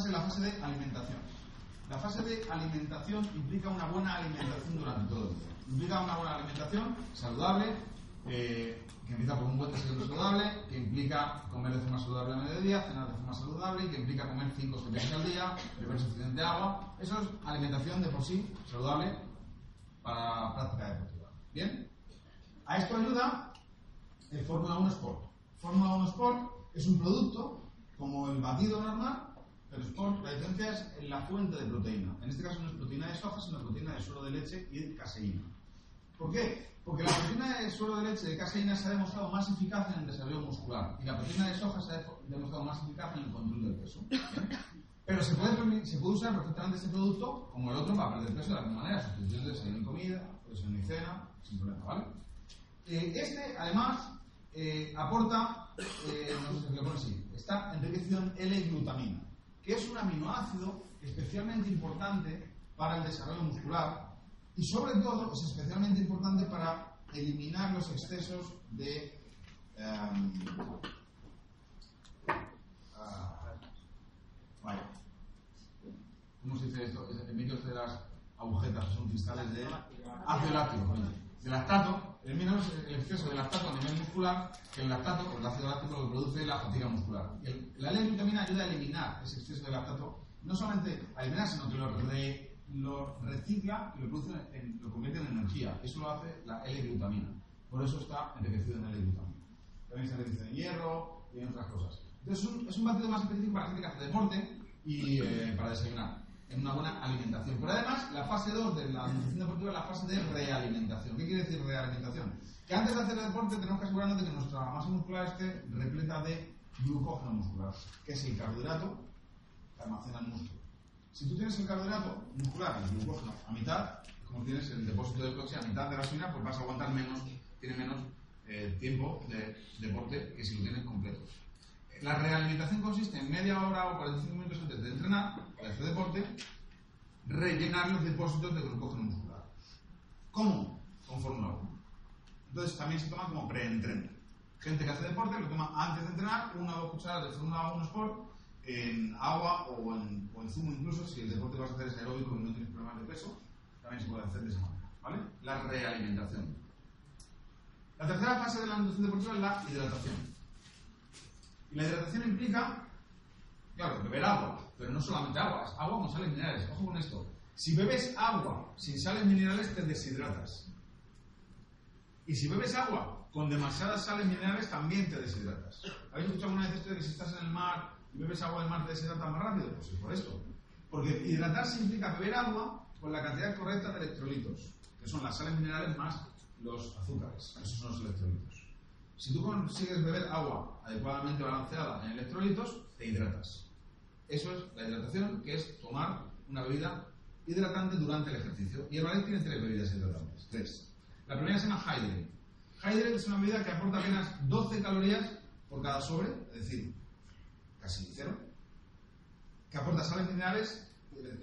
fase, la fase de alimentación. La fase de alimentación implica una buena alimentación durante todo el día. Implica una buena alimentación saludable, eh, que empieza por un buen desayuno saludable, que implica comer de forma saludable a mediodía, cenar de forma saludable que implica comer 5 o 6 al día, beber suficiente agua. Eso es alimentación de por sí saludable para la práctica deportiva. ¿Bien? A esto ayuda el Fórmula 1 Sport. Fórmula 1 Sport es un producto como el batido normal, pero la diferencia es en la fuente de proteína. En este caso no es proteína de soja, sino proteína de suero de leche y de caseína. ¿Por qué? Porque la proteína de suero de leche de caseína se ha demostrado más eficaz en el desarrollo muscular y la proteína de soja se ha demostrado más eficaz en el control del peso. Pero se puede, se puede usar perfectamente este producto como el otro para perder peso de la misma manera, sustitución de desayuno en comida, desayuno y cena, sin problema, ¿vale? Eh, este, además, eh, aporta, eh, no sé si lo pone así, está enriquecido en L-glutamina, que es un aminoácido especialmente importante para el desarrollo muscular y sobre todo es especialmente importante para eliminar los excesos de um. ¿Cómo se dice esto? El mito de las agujetas, son cristales de ácido láctico, de lactato, menos el exceso de lactato a nivel muscular, que el lactato, el ácido láctico, que produce la fatiga muscular. Y la L-glutamina ayuda a eliminar ese exceso de lactato, no solamente a eliminar, sino que lo, lo recicla y lo, produce lo convierte en energía. Eso lo hace la L-glutamina. Por eso está enriquecido en L-glutamina. También se enriquece en hierro y en otras cosas. Entonces es un, es un batido más específico para gente que hace deporte y eh, para desayunar en una buena alimentación. Pero además, la fase 2 de la nutrición deportiva es la fase de realimentación. ¿Qué quiere decir realimentación? Que antes de hacer deporte tenemos que asegurarnos de que nuestra masa muscular esté repleta de glucógeno muscular, que es el carbohidrato que almacena el músculo. Si tú tienes el carbohidrato muscular, el glucógeno, a mitad, como tienes el depósito de coche a mitad de la gasolina, pues vas a aguantar menos, tiene menos eh, tiempo de deporte que si lo tienes completo. La realimentación consiste en media hora o 45 minutos antes de entrenar, hacer deporte, rellenar los depósitos de glucógeno muscular. ¿Cómo? Con Fórmula 1. Entonces también se toma como pre-entreno. Gente que hace deporte lo toma antes de entrenar, una o dos cucharadas de Fórmula 1 Sport, en agua o en, zumo incluso, si el deporte vas a hacer es aeróbico y no tienes problemas de peso, también se puede hacer de esa manera. ¿Vale? La realimentación. La tercera fase de la nutrición deportiva es la hidratación. Y la hidratación implica, claro, beber agua, pero no solamente agua, agua con sales minerales. Ojo con esto. Si bebes agua sin sales minerales, te deshidratas. Y si bebes agua con demasiadas sales minerales, también te deshidratas. ¿Habéis escuchado alguna vez esto de que si estás en el mar y bebes agua del mar te deshidratas más rápido? Pues es por esto. Porque hidratarse implica beber agua con la cantidad correcta de electrolitos, que son las sales minerales más los azúcares. Esos son los electrolitos. Si tú consigues beber agua adecuadamente balanceada en electrolitos, te hidratas. Eso es la hidratación, que es tomar una bebida hidratante durante el ejercicio. Y el ballet tiene tres bebidas hidratantes. Tres. La primera se llama Hydrate. Hydrate es una bebida que aporta apenas 12 calorías por cada sobre, es decir, casi cero. Que aporta sales minerales,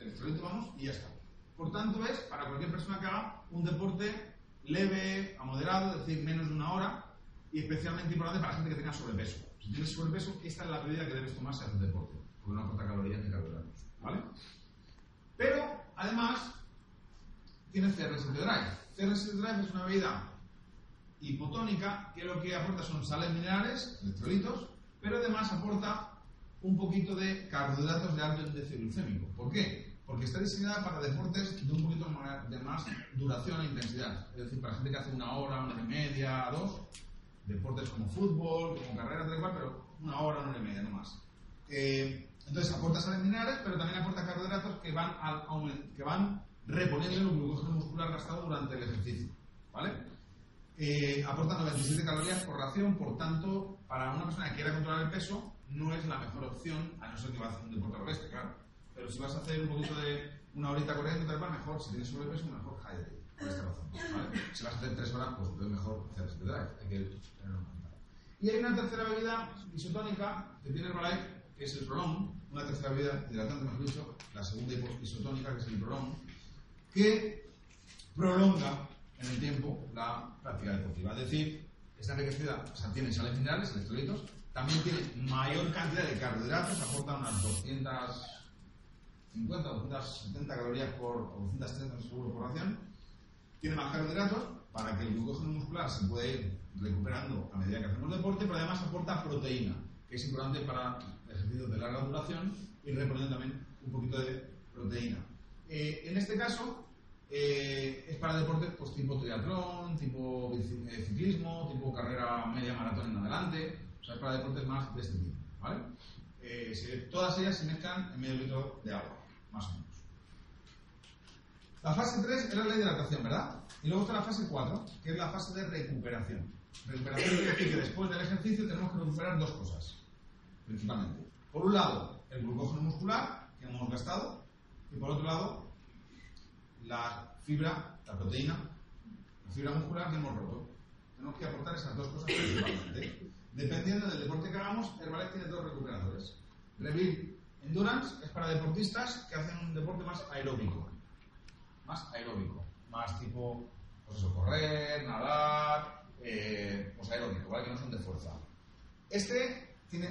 electrolitos vamos, y ya está. Por tanto, es para cualquier persona que haga un deporte leve a moderado, es decir, menos de una hora, y especialmente importante para la gente que tenga sobrepeso. Si tienes sobrepeso, esta es la bebida que debes tomar si haces deporte, porque no aporta calorías ni carbohidratos. ¿Vale? Pero, además, tienes CRS Drive. CRS Drive es una bebida hipotónica que lo que aporta son sales minerales, electrolitos, pero además aporta un poquito de carbohidratos de alto índice glucémico. ¿Por qué? Porque está diseñada para deportes de un poquito de más duración e intensidad. Es decir, para gente que hace una hora, una hora y media, dos, deportes como fútbol, como carreras, de igual, pero una hora, una hora y media, no más. Eh, entonces aporta sales minerales, pero también aporta carbohidratos que van, al, que van reponiendo el glucógeno muscular gastado durante el ejercicio. ¿Vale? Eh, aporta 97 calorías por ración, por tanto, para una persona que quiera controlar el peso, no es la mejor opción, a no ser que va a hacer un deporte al claro. Pero si vas a hacer un poquito de una horita corriendo, tal cual, mejor. Si tienes sobrepeso, mejor hydrate por esta razón. ¿vale? Si vas a hacer tres horas, pues es mejor hacer este drive. Hay que tenerlo en cuenta. Y hay una tercera bebida isotónica que tiene Herbalife, es el Prolong, una tercera bebida hidratante, mejor dicho, la segunda isotónica, que es el Prolong, que prolonga en el tiempo la práctica deportiva. Es decir, está enriquecida, o sea, tiene sales minerales, electrolitos, también tiene mayor cantidad de carbohidratos, aporta unas 200 250 o 270 calorías por, o 230 seguro por ración, tiene más carbohidratos para que el glucógeno muscular se pueda ir recuperando a medida que hacemos deporte, pero además aporta proteína, que es importante para ejercicios de larga duración y reponiendo también un poquito de proteína. Eh, en este caso, eh, es para deportes pues, tipo triatlón, tipo eh, ciclismo, tipo carrera media maratón en adelante, o sea, es para deportes más de este tipo. ¿vale? todas ellas se mezclan en medio litro de agua, más o menos. La fase 3 era la hidratación, ¿verdad? Y luego está la fase 4, que es la fase de recuperación. Recuperación decir que después del ejercicio tenemos que recuperar dos cosas, principalmente. Por un lado, el glucógeno muscular que hemos gastado, y por otro lado, la fibra, la proteína, la fibra muscular que hemos roto. Tenemos que aportar esas dos cosas principalmente. Dependiendo del deporte que hagamos, Herbalife tiene dos recuperadores. Revit Endurance es para deportistas que hacen un deporte más aeróbico. Más aeróbico. Más tipo, pues eso, correr, nadar, eh, pues aeróbico, ¿vale? Que no son de fuerza. Este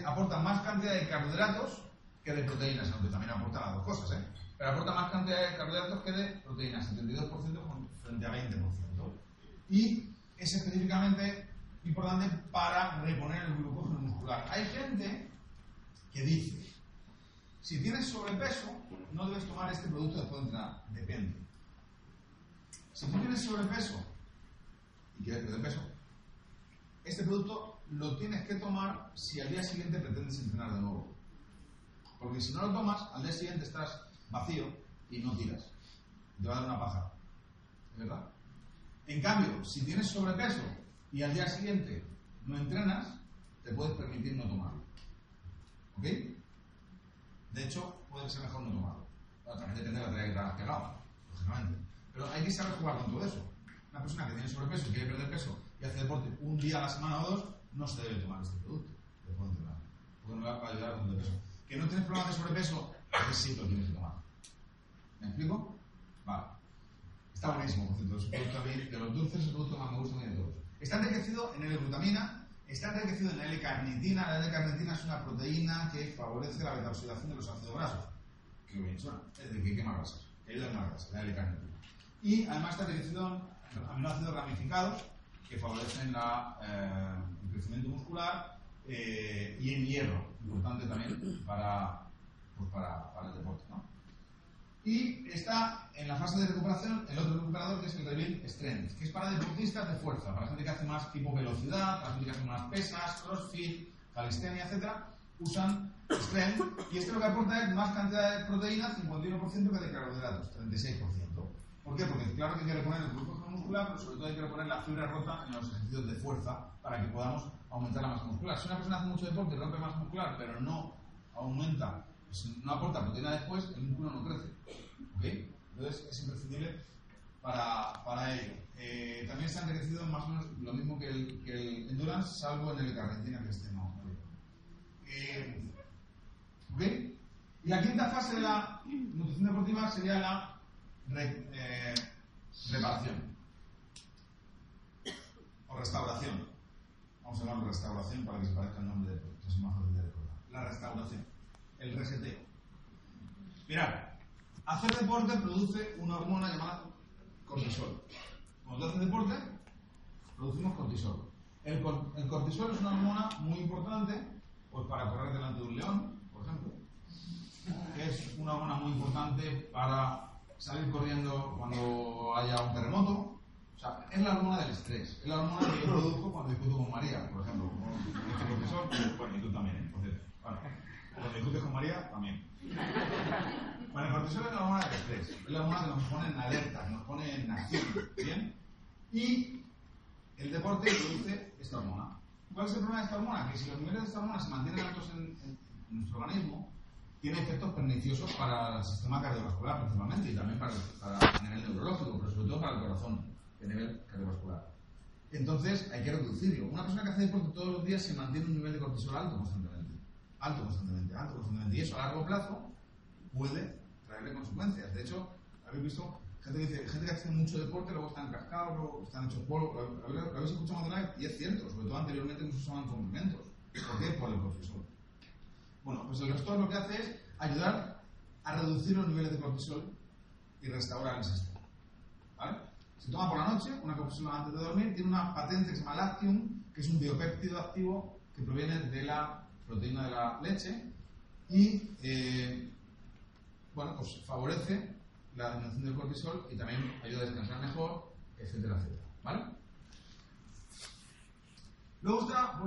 aporta más cantidad de carbohidratos que de proteínas, aunque también aporta las dos cosas, ¿eh? Pero aporta más cantidad de carbohidratos que de proteínas, 72% frente a 20%. Y es específicamente importante para reponer el glucógeno muscular. Hay gente que dice, si tienes sobrepeso, no debes tomar este producto después de entrenar. Depende. Si tú tienes sobrepeso y quieres perder peso, este producto lo tienes que tomar si al día siguiente pretendes entrenar de nuevo. Porque si no lo tomas, al día siguiente estás vacío y no tiras. Te va a dar una paja. ¿Es verdad? En cambio, si tienes sobrepeso y al día siguiente no entrenas, te puedes permitir no tomarlo. ¿Ok? De hecho, puede ser mejor no tomarlo. también depende de la tarea que te lógicamente. Pero hay que saber jugar con todo eso. Una persona que tiene sobrepeso y quiere perder peso y hace deporte un día a la semana o dos, no se debe tomar este producto. De entrenar. Porque no va a ayudar a perder peso. Que no tienes problemas de sobrepeso, entonces sí lo tienes que tomar. ¿Me explico? Vale. Está buenísimo, por cierto. A de los dulces es el producto más me gusta de todos. Está enriquecido en L-glutamina, está enriquecido en L-carnitina. La L-carnitina es una proteína que favorece la beta-oxidación de los ácidos grasos. Que bien suena. Es decir, que quema grasas. Que ayuda a quemar grasas, la L-carnitina. Y además está enriquecido en aminoácidos ramificados que favorecen la, eh, el crecimiento muscular eh, y en hierro, importante también para, pues para, para, el deporte. ¿no? Y está en la fase de recuperación el otro recuperador que es el Rebuild Strength, que es para deportistas de fuerza, para gente que hace más tipo velocidad, para gente que hace más pesas, crossfit, calistenia, etc. Usan Strength y este lo que aporta es más cantidad de proteína, 51% que de carbohidratos, 36%. ¿Por qué? Porque claro que hay que reponer el glucógeno muscular, pero sobre todo hay que reponer la fibra rota en los ejercicios de fuerza para que podamos aumentar la masa muscular. Si una persona hace mucho deporte y rompe masa muscular, pero no aumenta, pues no aporta proteína después, el músculo no crece. ¿Ok? Entonces es imprescindible para, para ello. Eh, también se han enriquecido más o menos lo mismo que el, que el endurance, salvo en el carnitina que este no. Eh, ¿Ok? Y la quinta fase de la nutrición deportiva sería la eh, reparación o restauración. Vamos a llamarlo restauración para que se parezca el nombre es más fácil de recordar. La restauración, el reseteo. Mirad, hacer deporte produce una hormona llamada cortisol. Cuando haces deporte, producimos cortisol. El, el, cortisol es una hormona muy importante pues para correr delante de un león, por ejemplo. Es una hormona muy importante para salir corriendo cuando haya un terremoto. O sea, es la hormona del estrés. Es la hormona que yo produzco cuando discuto con María, por ejemplo. Con este profesor, bueno, y tú también, ¿eh? cierto. Bueno, cuando discutes con María, también. Bueno, el cortisol es la hormona del estrés. Es la hormona que nos pone en alerta, que nos pone en acción. ¿Bien? Y el deporte produce esta hormona. ¿Cuál es el problema de esta hormona? Que si los niveles de esta hormona se mantienen altos en, en nuestro organismo, tiene efectos perniciosos para el sistema cardiovascular principalmente y también para, para nivel neurológico, pero sobre todo para el corazón a nivel cardiovascular. Entonces hay que reducirlo. Una persona que hace deporte todos los días se mantiene un nivel de cortisol alto constantemente. Alto constantemente, alto constantemente. Y eso a largo plazo puede traerle consecuencias. De hecho, habéis visto gente que dice, gente que hace mucho deporte, luego están cascados, luego están hechos polvo. Lo habéis escuchado alguna vez y es cierto, sobre todo anteriormente no se usaban complementos. ¿Por qué? Por el cortisol. Bueno, pues el gestor lo que hace es ayudar a reducir los niveles de cortisol y restaurar el sistema. ¿Vale? Se toma por la noche una cápsula antes de dormir, tiene una patente que se llama Lactium, que es un biopéptido activo que proviene de la proteína de la leche y eh, bueno, pues favorece la disminución del cortisol y también ayuda a descansar mejor, etcétera, etcétera. ¿Vale? Luego está,